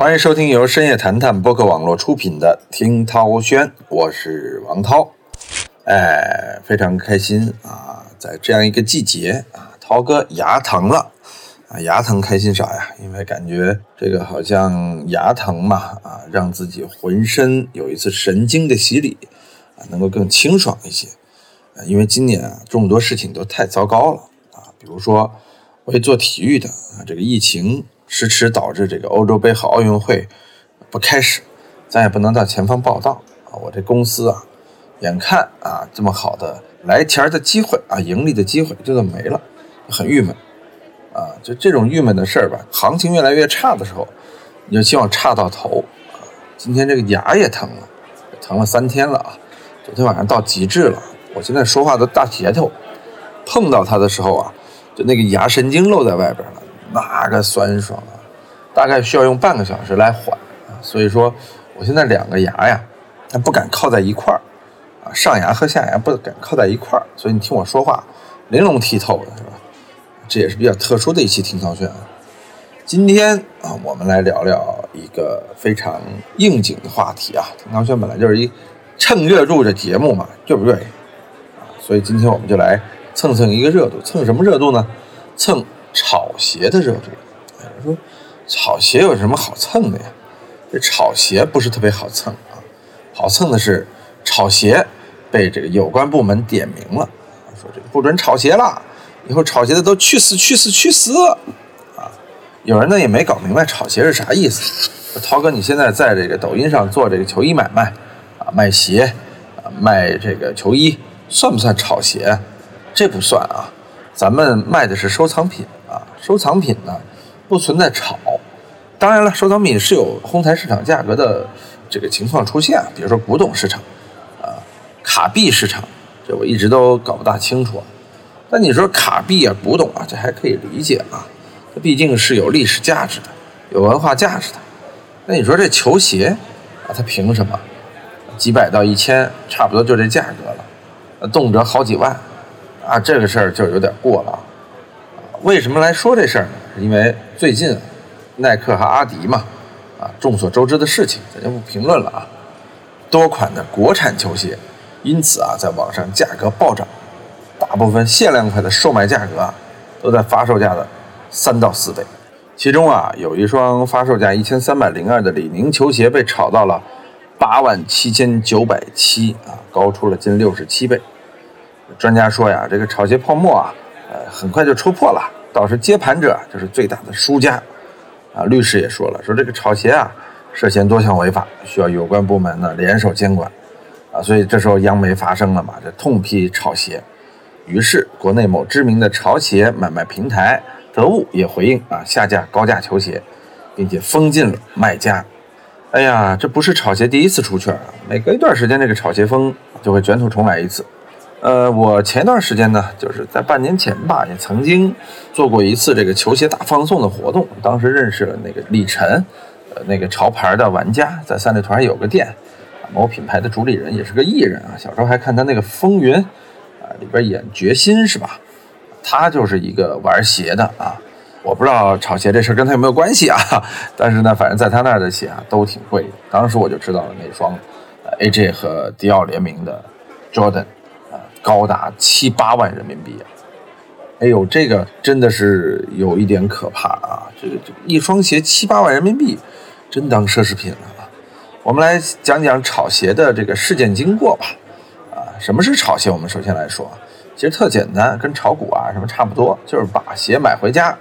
欢迎收听由深夜谈谈播客网络出品的《听涛轩》，我是王涛。哎，非常开心啊，在这样一个季节啊，涛哥牙疼了啊，牙疼开心啥呀？因为感觉这个好像牙疼嘛啊，让自己浑身有一次神经的洗礼啊，能够更清爽一些。啊，因为今年啊，这么多事情都太糟糕了啊，比如说我做体育的啊，这个疫情。迟迟导致这个欧洲杯和奥运会不开始，咱也不能到前方报道啊！我这公司啊，眼看啊这么好的来钱的机会啊，盈利的机会就这么没了，很郁闷啊！就这种郁闷的事儿吧，行情越来越差的时候，你就希望差到头啊！今天这个牙也疼了，疼了三天了啊！昨天晚上到极致了，我现在说话的大舌头碰到它的时候啊，就那个牙神经露在外边了。那个酸爽啊，大概需要用半个小时来缓啊，所以说我现在两个牙呀，它不敢靠在一块儿啊，上牙和下牙不敢靠在一块儿，所以你听我说话玲珑剔透的是吧？这也是比较特殊的一期听涛轩啊。今天啊，我们来聊聊一个非常应景的话题啊。听涛轩本来就是一蹭热度的节目嘛，对不对？啊，所以今天我们就来蹭蹭一个热度，蹭什么热度呢？蹭。炒鞋的热度，有人，说炒鞋有什么好蹭的呀？这炒鞋不是特别好蹭啊，好蹭的是炒鞋被这个有关部门点名了，说这个不准炒鞋了，以后炒鞋的都去死去死去死啊！有人呢也没搞明白炒鞋是啥意思。涛哥，你现在在这个抖音上做这个球衣买卖啊，卖鞋啊，卖这个球衣，算不算炒鞋？这不算啊，咱们卖的是收藏品。收藏品呢，不存在炒。当然了，收藏品是有哄抬市场价格的这个情况出现，比如说古董市场，啊，卡币市场，这我一直都搞不大清楚啊。但你说卡币啊、古董啊，这还可以理解啊，它毕竟是有历史价值的、有文化价值的。那你说这球鞋啊，它凭什么几百到一千，差不多就这价格了，动辄好几万啊？这个事儿就有点过了。为什么来说这事儿呢？因为最近耐克和阿迪嘛，啊，众所周知的事情，咱就不评论了啊。多款的国产球鞋，因此啊，在网上价格暴涨，大部分限量款的售卖价格啊，都在发售价的三到四倍。其中啊，有一双发售价一千三百零二的李宁球鞋被炒到了八万七千九百七啊，高出了近六十七倍。专家说呀，这个炒鞋泡沫啊。呃，很快就戳破了，倒是接盘者就是最大的输家，啊，律师也说了，说这个炒鞋啊涉嫌多项违法，需要有关部门呢联手监管，啊，所以这时候央媒发声了嘛，这痛批炒鞋，于是国内某知名的潮鞋买卖平台得物也回应啊，下架高价球鞋，并且封禁了卖家。哎呀，这不是炒鞋第一次出圈啊，每隔一段时间这个炒鞋风就会卷土重来一次。呃，我前段时间呢，就是在半年前吧，也曾经做过一次这个球鞋大放送的活动。当时认识了那个李晨，呃，那个潮牌的玩家，在三里屯有个店，某品牌的主理人，也是个艺人啊。小时候还看他那个《风云》，啊，里边演决心是吧？他就是一个玩鞋的啊。我不知道炒鞋这事跟他有没有关系啊？但是呢，反正在他那儿的鞋啊都挺贵。当时我就知道了那双，AJ 和迪奥联名的 Jordan。高达七八万人民币啊！哎呦，这个真的是有一点可怕啊！这个这一双鞋七八万人民币，真当奢侈品了啊！我们来讲讲炒鞋的这个事件经过吧。啊，什么是炒鞋？我们首先来说，其实特简单，跟炒股啊什么差不多，就是把鞋买回家，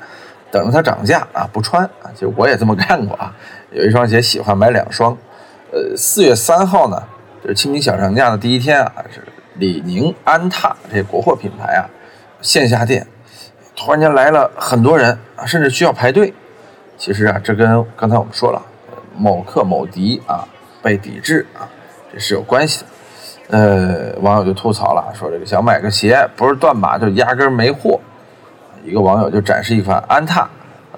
等着它涨价啊不穿啊。其实我也这么干过啊，有一双鞋喜欢买两双。呃，四月三号呢，就是清明小长假的第一天啊，是。李宁、安踏这国货品牌啊，线下店突然间来了很多人啊，甚至需要排队。其实啊，这跟刚才我们说了，某客某迪啊被抵制啊，这是有关系的。呃，网友就吐槽了，说这个想买个鞋，不是断码就压根没货。一个网友就展示一款安踏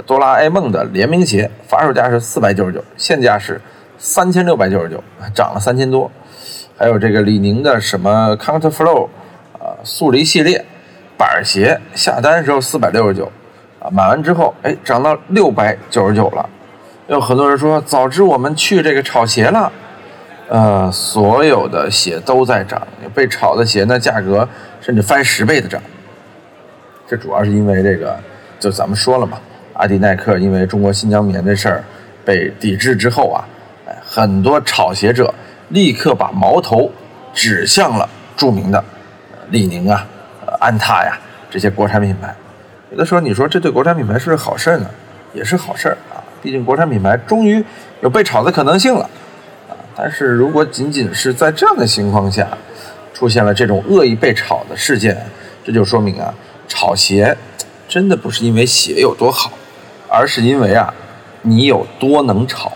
哆啦 A 梦的联名鞋，发售价是四百九十九，现价是三千六百九十九，涨了三千多。还有这个李宁的什么 Counter Flow，啊，速离系列板鞋，下单时候四百六十九，啊，买完之后，哎，涨到六百九十九了。有很多人说，早知我们去这个炒鞋了，呃，所有的鞋都在涨，被炒的鞋呢，价格甚至翻十倍的涨。这主要是因为这个，就咱们说了嘛，阿迪耐克因为中国新疆棉这事儿被抵制之后啊，哎，很多炒鞋者立刻把矛头指向了著名的李宁啊、安踏呀这些国产品牌。有的时候你说这对国产品牌是不是好事呢？也是好事啊，毕竟国产品牌终于有被炒的可能性了啊。但是如果仅仅是在这样的情况下出现了这种恶意被炒的事件，这就说明啊，炒鞋真的不是因为鞋有多好，而是因为啊你有多能炒。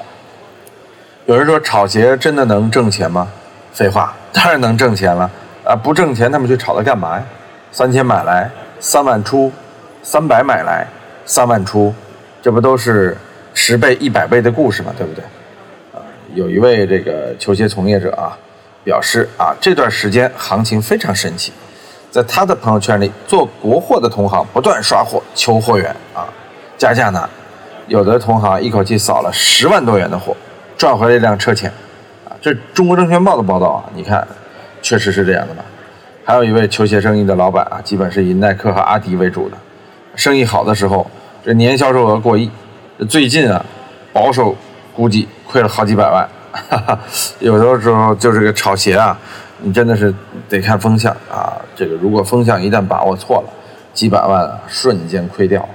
有人说炒鞋真的能挣钱吗？废话，当然能挣钱了啊！不挣钱他们去炒它干嘛呀？三千买来，三万出，三百买来，三万出。这不都是十倍、一百倍的故事嘛，对不对？啊，有一位这个球鞋从业者啊，表示啊，这段时间行情非常神奇，在他的朋友圈里，做国货的同行不断刷货求货源啊，加价呢，有的同行一口气扫了十万多元的货，赚回了一辆车钱啊。这中国证券报的报道啊，你看，确实是这样的吧？还有一位球鞋生意的老板啊，基本是以耐克和阿迪为主的，生意好的时候。这年销售额过亿，这最近啊，保守估计亏了好几百万。哈哈，有的时候就是个炒鞋啊，你真的是得看风向啊。这个如果风向一旦把握错了，几百万啊瞬间亏掉了。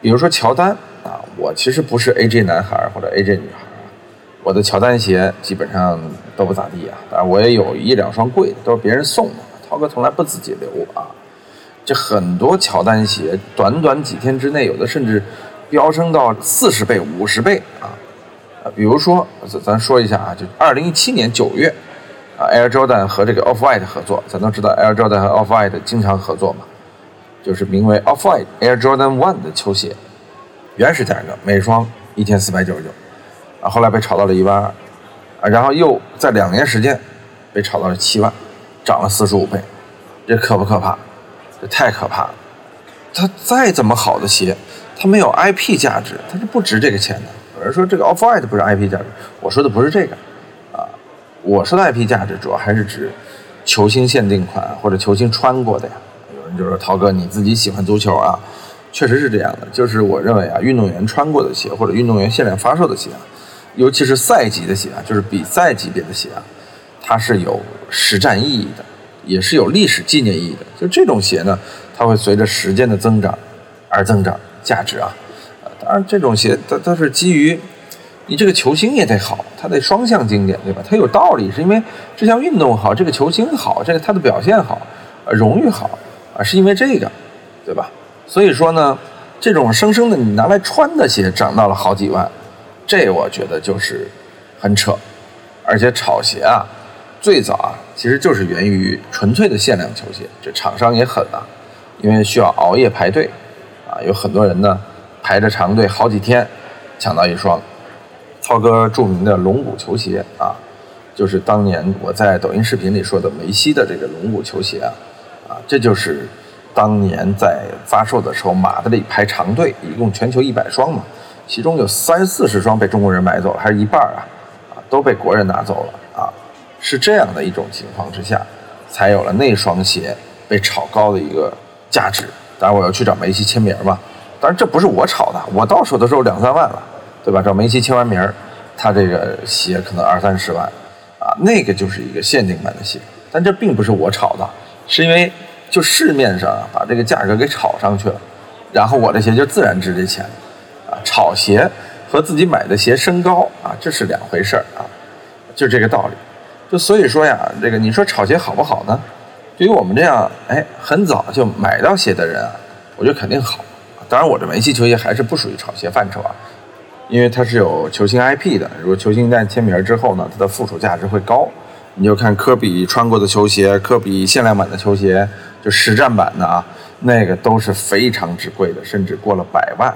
比如说乔丹啊，我其实不是 AJ 男孩或者 AJ 女孩，我的乔丹鞋基本上都不咋地啊。当然我也有一两双贵的，都是别人送的，涛哥从来不自己留啊。这很多乔丹鞋，短短几天之内，有的甚至飙升到四十倍、五十倍啊！啊，比如说，咱咱说一下啊，就二零一七年九月，啊，Air Jordan 和这个 Off White 合作，咱都知道 Air Jordan 和 Off White 经常合作嘛，就是名为 Off White Air Jordan One 的球鞋，原始价格每双一千四百九十九，啊，后来被炒到了一万二，啊，然后又在两年时间被炒到了七万，涨了四十五倍，这可不可怕？这太可怕了！它再怎么好的鞋，它没有 IP 价值，它是不值这个钱的。有人说这个 Off White 不是 IP 价值，我说的不是这个啊，我说的 IP 价值主要还是指球星限定款或者球星穿过的呀。有人就说涛哥你自己喜欢足球啊，确实是这样的。就是我认为啊，运动员穿过的鞋或者运动员限量发售的鞋啊，尤其是赛级的鞋啊，就是比赛级别的鞋啊，它是有实战意义的。也是有历史纪念意义的，就这种鞋呢，它会随着时间的增长而增长价值啊。当然，这种鞋它它是基于你这个球星也得好，它得双向经典，对吧？它有道理，是因为这项运动好，这个球星好，这个他的表现好，荣誉好啊，是因为这个，对吧？所以说呢，这种生生的你拿来穿的鞋涨到了好几万，这我觉得就是很扯，而且炒鞋啊。最早啊，其实就是源于纯粹的限量球鞋。这厂商也狠啊，因为需要熬夜排队，啊，有很多人呢排着长队好几天，抢到一双。涛哥著名的龙骨球鞋啊，就是当年我在抖音视频里说的梅西的这个龙骨球鞋啊，啊，这就是当年在发售的时候马德里排长队，一共全球一百双嘛，其中有三四十双被中国人买走了，还是一半啊，啊，都被国人拿走了啊。是这样的一种情况之下，才有了那双鞋被炒高的一个价值。当然，我要去找梅西签名嘛。当然，这不是我炒的，我到手的时候两三万了，对吧？找梅西签完名，他这个鞋可能二三十万，啊，那个就是一个限定版的鞋。但这并不是我炒的，是因为就市面上把这个价格给炒上去了，然后我的鞋就自然值这钱。炒鞋和自己买的鞋升高啊，这是两回事儿啊，就这个道理。就所以说呀，这个你说炒鞋好不好呢？对于我们这样哎很早就买到鞋的人啊，我觉得肯定好。当然，我这梅西球鞋还是不属于炒鞋范畴啊，因为它是有球星 IP 的。如果球星一旦签名之后呢，它的附属价值会高。你就看科比穿过的球鞋，科比限量版的球鞋，就实战版的啊，那个都是非常之贵的，甚至过了百万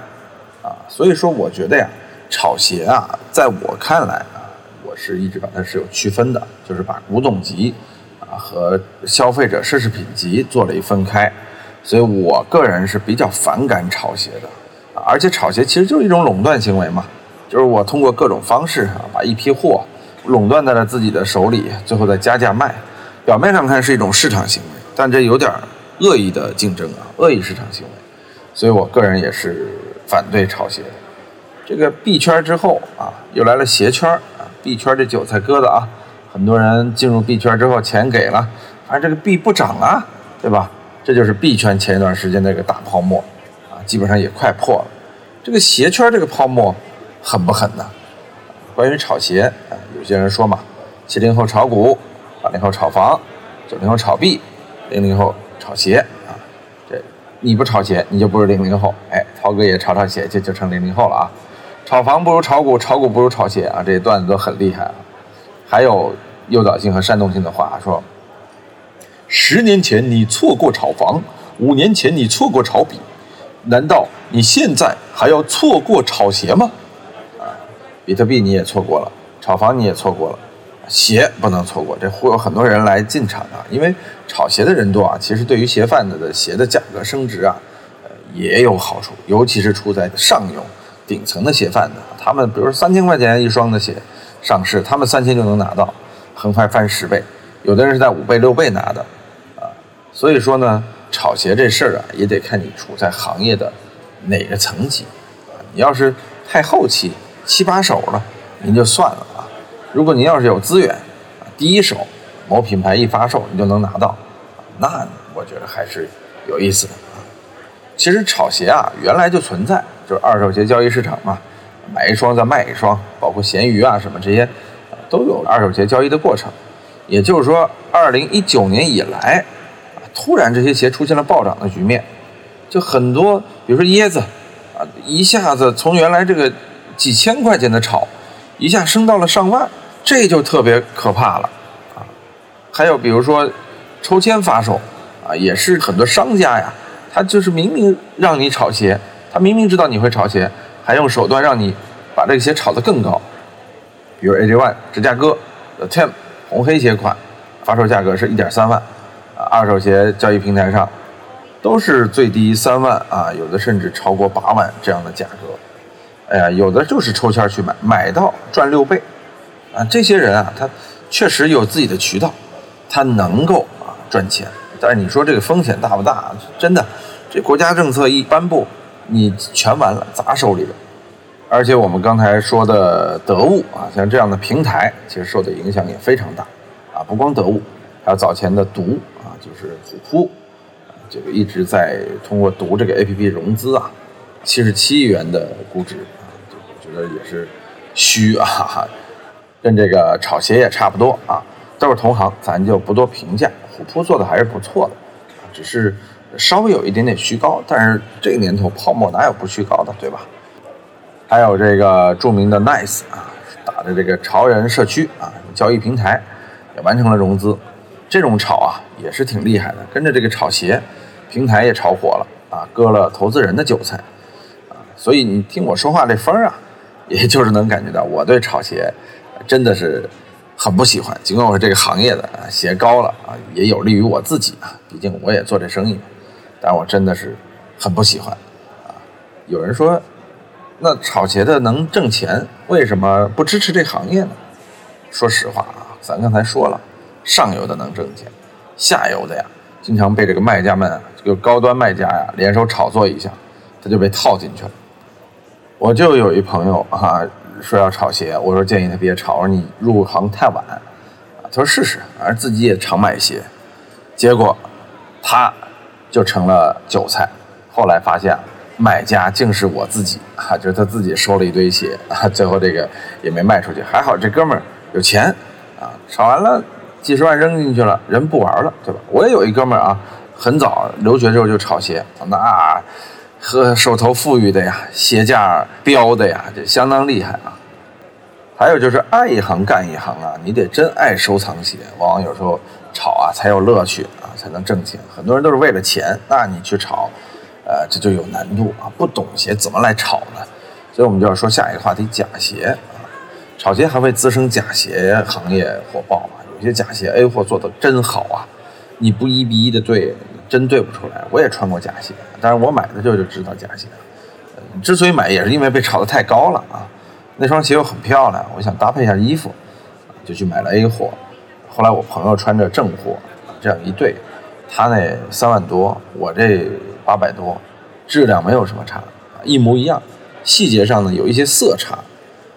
啊。所以说，我觉得呀，炒鞋啊，在我看来啊。我是一直把它是有区分的，就是把古董级啊和消费者奢侈品级做了一分开，所以我个人是比较反感炒鞋的，啊而且炒鞋其实就是一种垄断行为嘛，就是我通过各种方式啊，把一批货垄断在了自己的手里，最后再加价卖。表面上看是一种市场行为，但这有点恶意的竞争啊，恶意市场行为。所以我个人也是反对炒鞋。这个币圈之后啊，又来了鞋圈啊，币圈这韭菜割的啊，很多人进入币圈之后钱给了，反正这个币不涨啊，对吧？这就是币圈前一段时间那个大泡沫啊，基本上也快破了。这个鞋圈这个泡沫狠不狠呢？关于炒鞋啊，有些人说嘛，七零后炒股，八零后炒房，九零后炒币，零零后炒鞋。你不炒鞋，你就不是零零后。哎，涛哥也炒炒鞋，这就成零零后了啊。炒房不如炒股，炒股不如炒鞋啊。这些段子都很厉害啊。还有诱导性和煽动性的话说，十年前你错过炒房，五年前你错过炒币。难道你现在还要错过炒鞋吗？啊，比特币你也错过了，炒房你也错过了，鞋不能错过。这忽悠很多人来进场啊，因为炒鞋的人多啊。其实对于鞋贩子的鞋的价格升值啊，呃也有好处，尤其是处在上游顶层的鞋贩子，他们比如说三千块钱一双的鞋上市，他们三千就能拿到，很快翻十倍，有的人是在五倍六倍拿的，啊，所以说呢。炒鞋这事儿啊，也得看你处在行业的哪个层级啊。你要是太后期、七八手了，您就算了。如果您要是有资源啊，第一手某品牌一发售，你就能拿到，那我觉得还是有意思的啊。其实炒鞋啊，原来就存在，就是二手鞋交易市场嘛，买一双再卖一双，包括闲鱼啊什么这些，都有二手鞋交易的过程。也就是说，二零一九年以来。突然，这些鞋出现了暴涨的局面，就很多，比如说椰子，啊，一下子从原来这个几千块钱的炒，一下升到了上万，这就特别可怕了，啊，还有比如说抽签发售，啊，也是很多商家呀，他就是明明让你炒鞋，他明明知道你会炒鞋，还用手段让你把这个鞋炒得更高，比如 AJ One 芝加哥 The Tim 红黑鞋款，发售价格是一点三万。啊二手鞋交易平台上，都是最低三万啊，有的甚至超过八万这样的价格。哎呀，有的就是抽签去买，买到赚六倍，啊，这些人啊，他确实有自己的渠道，他能够啊赚钱。但是你说这个风险大不大？真的，这国家政策一颁布，你全完了，砸手里了。而且我们刚才说的得物啊，像这样的平台，其实受的影响也非常大啊，不光得物，还有早前的毒啊。就是虎扑，这个一直在通过读这个 A P P 融资啊，七十七亿元的估值啊，我觉得也是虚啊哈，跟这个炒鞋也差不多啊，都是同行，咱就不多评价。虎扑做的还是不错的，只是稍微有一点点虚高，但是这个年头泡沫哪有不虚高的，对吧？还有这个著名的 Nice 啊，打的这个潮人社区啊，交易平台也完成了融资。这种炒啊也是挺厉害的，跟着这个炒鞋平台也炒火了啊，割了投资人的韭菜啊，所以你听我说话这风儿啊，也就是能感觉到我对炒鞋真的是很不喜欢。尽管我是这个行业的啊，鞋高了啊，也有利于我自己啊，毕竟我也做这生意，但我真的是很不喜欢啊。有人说，那炒鞋的能挣钱，为什么不支持这行业呢？说实话啊，咱刚才说了。上游的能挣钱，下游的呀，经常被这个卖家们，这个高端卖家呀，联手炒作一下，他就被套进去了。我就有一朋友啊，说要炒鞋，我说建议他别炒，我说你入行太晚啊。他说试试，反正自己也常买鞋，结果他就成了韭菜。后来发现买家竟是我自己啊，就是他自己收了一堆鞋啊，最后这个也没卖出去。还好这哥们儿有钱啊，炒完了。几十万扔进去了，人不玩了，对吧？我也有一哥们儿啊，很早留学之后就炒鞋，那和手头富裕的呀，鞋价飙的呀，这相当厉害啊。还有就是爱一行干一行啊，你得真爱收藏鞋，往往有时候炒啊才有乐趣啊，才能挣钱。很多人都是为了钱，那你去炒，呃，这就有难度啊。不懂鞋怎么来炒呢？所以我们就要说下一个话题：假鞋啊，炒鞋还会滋生假鞋行业火爆啊。有些假鞋 A 货做的真好啊，你不一比一的对，真对不出来。我也穿过假鞋，但是我买的时候就知道假鞋。呃之所以买，也是因为被炒得太高了啊。那双鞋又很漂亮，我想搭配一下衣服，就去买了 A 货。后来我朋友穿着正货，这样一对，他那三万多，我这八百多，质量没有什么差，一模一样。细节上呢有一些色差，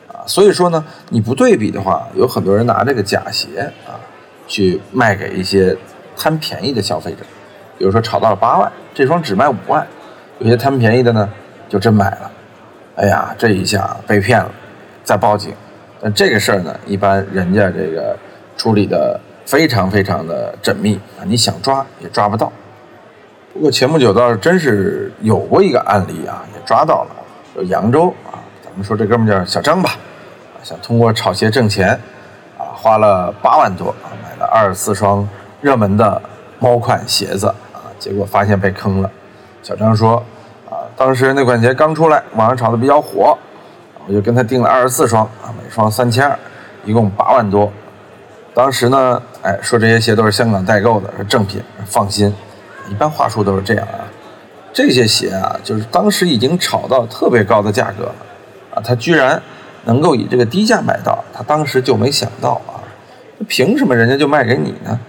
啊，所以说呢你不对比的话，有很多人拿这个假鞋啊去卖给一些贪便宜的消费者，比如说炒到了八万，这双只卖五万，有些贪便宜的呢就真买了，哎呀，这一下被骗了，再报警，但这个事儿呢，一般人家这个处理的非常非常的缜密啊，你想抓也抓不到。不过前不久倒是真是有过一个案例啊，也抓到了。就扬州啊，咱们说这哥们叫小张吧，啊，想通过炒鞋挣钱，啊，花了八万多啊，买了二十四双热门的猫款鞋子，结果发现被坑了。小张说，啊，当时那款鞋刚出来，网上炒的比较火，我就跟他订了二十四双啊，每双三千二，一共八万多。当时呢，哎，说这些鞋都是香港代购的，是正品，放心。一般话术都是这样啊。这些鞋啊，就是当时已经炒到特别高的价格了，啊，他居然能够以这个低价买到，他当时就没想到啊，凭什么人家就卖给你呢？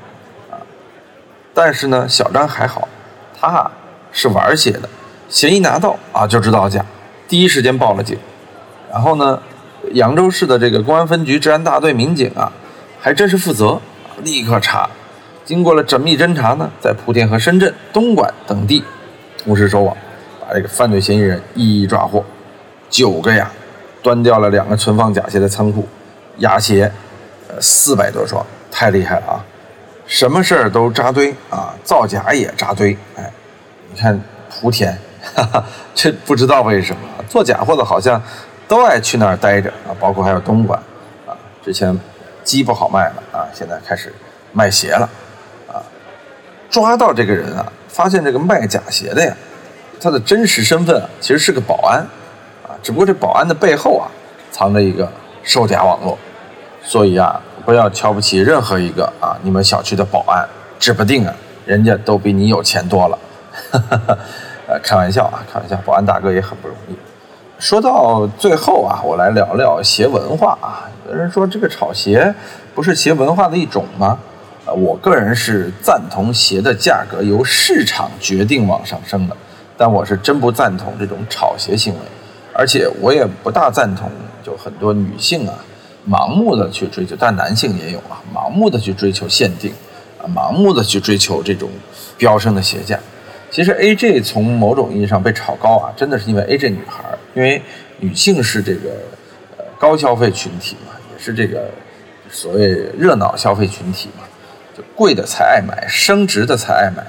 但是呢，小张还好，他是玩鞋的，鞋一拿到啊就知道假，第一时间报了警，然后呢，扬州市的这个公安分局治安大队民警啊，还真是负责，立刻查，经过了缜密侦查呢，在莆田和深圳、东莞等地。同时收网，把这个犯罪嫌疑人一一抓获。九个呀，端掉了两个存放假鞋的仓库，假鞋，呃，四百多双，太厉害了啊！什么事儿都扎堆啊，造假也扎堆。哎，你看莆田，哈哈，这不知道为什么做假货的好像都爱去那儿待着啊，包括还有东莞啊，之前鸡不好卖了啊，现在开始卖鞋了啊，抓到这个人啊。发现这个卖假鞋的呀，他的真实身份啊，其实是个保安，啊，只不过这保安的背后啊，藏着一个售假网络，所以啊，不要瞧不起任何一个啊，你们小区的保安，指不定啊，人家都比你有钱多了，呃，开玩笑啊，开玩笑，保安大哥也很不容易。说到最后啊，我来聊聊鞋文化啊，有人说这个炒鞋不是鞋文化的一种吗？呃，我个人是赞同鞋的价格由市场决定往上升的，但我是真不赞同这种炒鞋行为，而且我也不大赞同，就很多女性啊，盲目的去追求，但男性也有啊，盲目的去追求限定，啊，盲目的去追求这种飙升的鞋价。其实 AJ 从某种意义上被炒高啊，真的是因为 AJ 女孩，因为女性是这个呃高消费群体嘛，也是这个所谓热闹消费群体嘛。就贵的才爱买，升值的才爱买。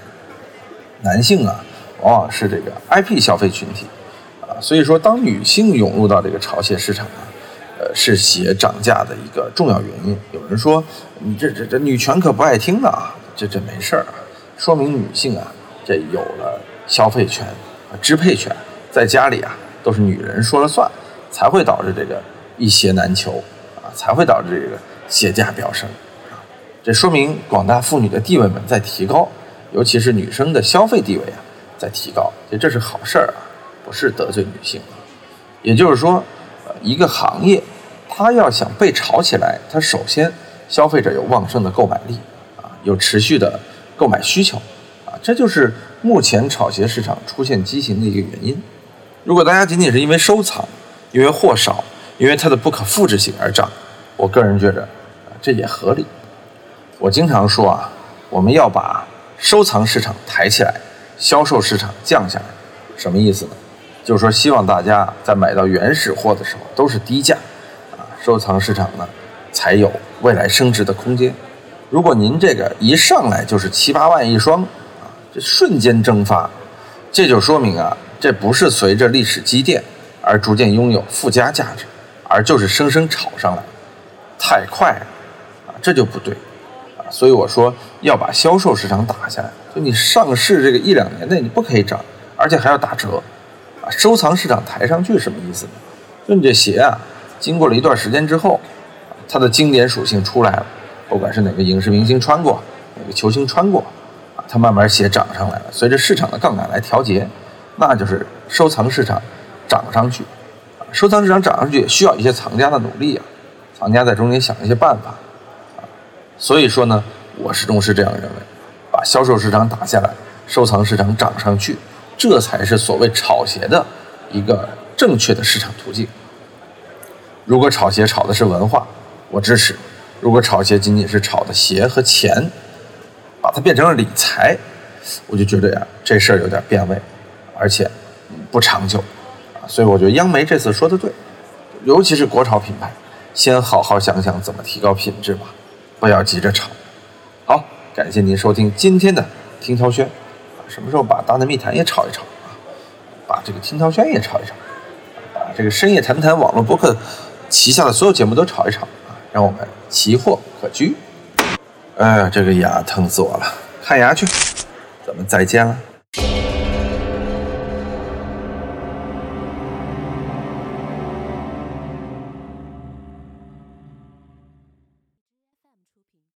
男性啊，往往是这个 IP 消费群体啊，所以说当女性涌入到这个潮鞋市场啊，呃，是鞋涨价的一个重要原因。有人说你这这这女权可不爱听了啊，这这没事儿啊，说明女性啊，这有了消费权啊，支配权，在家里啊都是女人说了算，才会导致这个一鞋难求啊，才会导致这个鞋价飙升啊。这说明广大妇女的地位们在提高，尤其是女生的消费地位啊在提高，这这是好事儿啊，不是得罪女性啊。也就是说，一个行业，它要想被炒起来，它首先消费者有旺盛的购买力啊，有持续的购买需求啊，这就是目前炒鞋市场出现畸形的一个原因。如果大家仅仅是因为收藏，因为货少，因为它的不可复制性而涨，我个人觉着啊，这也合理。我经常说啊，我们要把收藏市场抬起来，销售市场降下来，什么意思呢？就是说希望大家在买到原始货的时候都是低价，啊，收藏市场呢才有未来升值的空间。如果您这个一上来就是七八万一双，啊，这瞬间蒸发，这就说明啊，这不是随着历史积淀而逐渐拥有附加价值，而就是生生炒上来，太快了，啊，这就不对。啊所以我说要把销售市场打下来，就你上市这个一两年内你不可以涨，而且还要打折，啊，收藏市场抬上去什么意思呢？就你这鞋啊，经过了一段时间之后，它的经典属性出来了，不管是哪个影视明星穿过，哪个球星穿过，啊，它慢慢鞋涨上来了，随着市场的杠杆来调节，那就是收藏市场涨上去，收藏市场涨上去也需要一些藏家的努力啊，藏家在中间想一些办法啊。所以说呢，我始终是这样认为，把销售市场打下来，收藏市场涨上去，这才是所谓炒鞋的一个正确的市场途径。如果炒鞋炒的是文化，我支持；如果炒鞋仅仅是炒的鞋和钱，把它变成了理财，我就觉得呀，这事儿有点变味，而且不长久。所以我觉得央媒这次说的对，尤其是国潮品牌，先好好想想怎么提高品质吧，不要急着炒。好，感谢您收听今天的听涛轩，什么时候把大内密谈也炒一炒啊？把这个听涛轩也炒一炒，把这个深夜谈谈网络博客旗下的所有节目都炒一炒啊，让我们奇货可居。哎呀，这个牙疼死我了，看牙去，咱们再见了。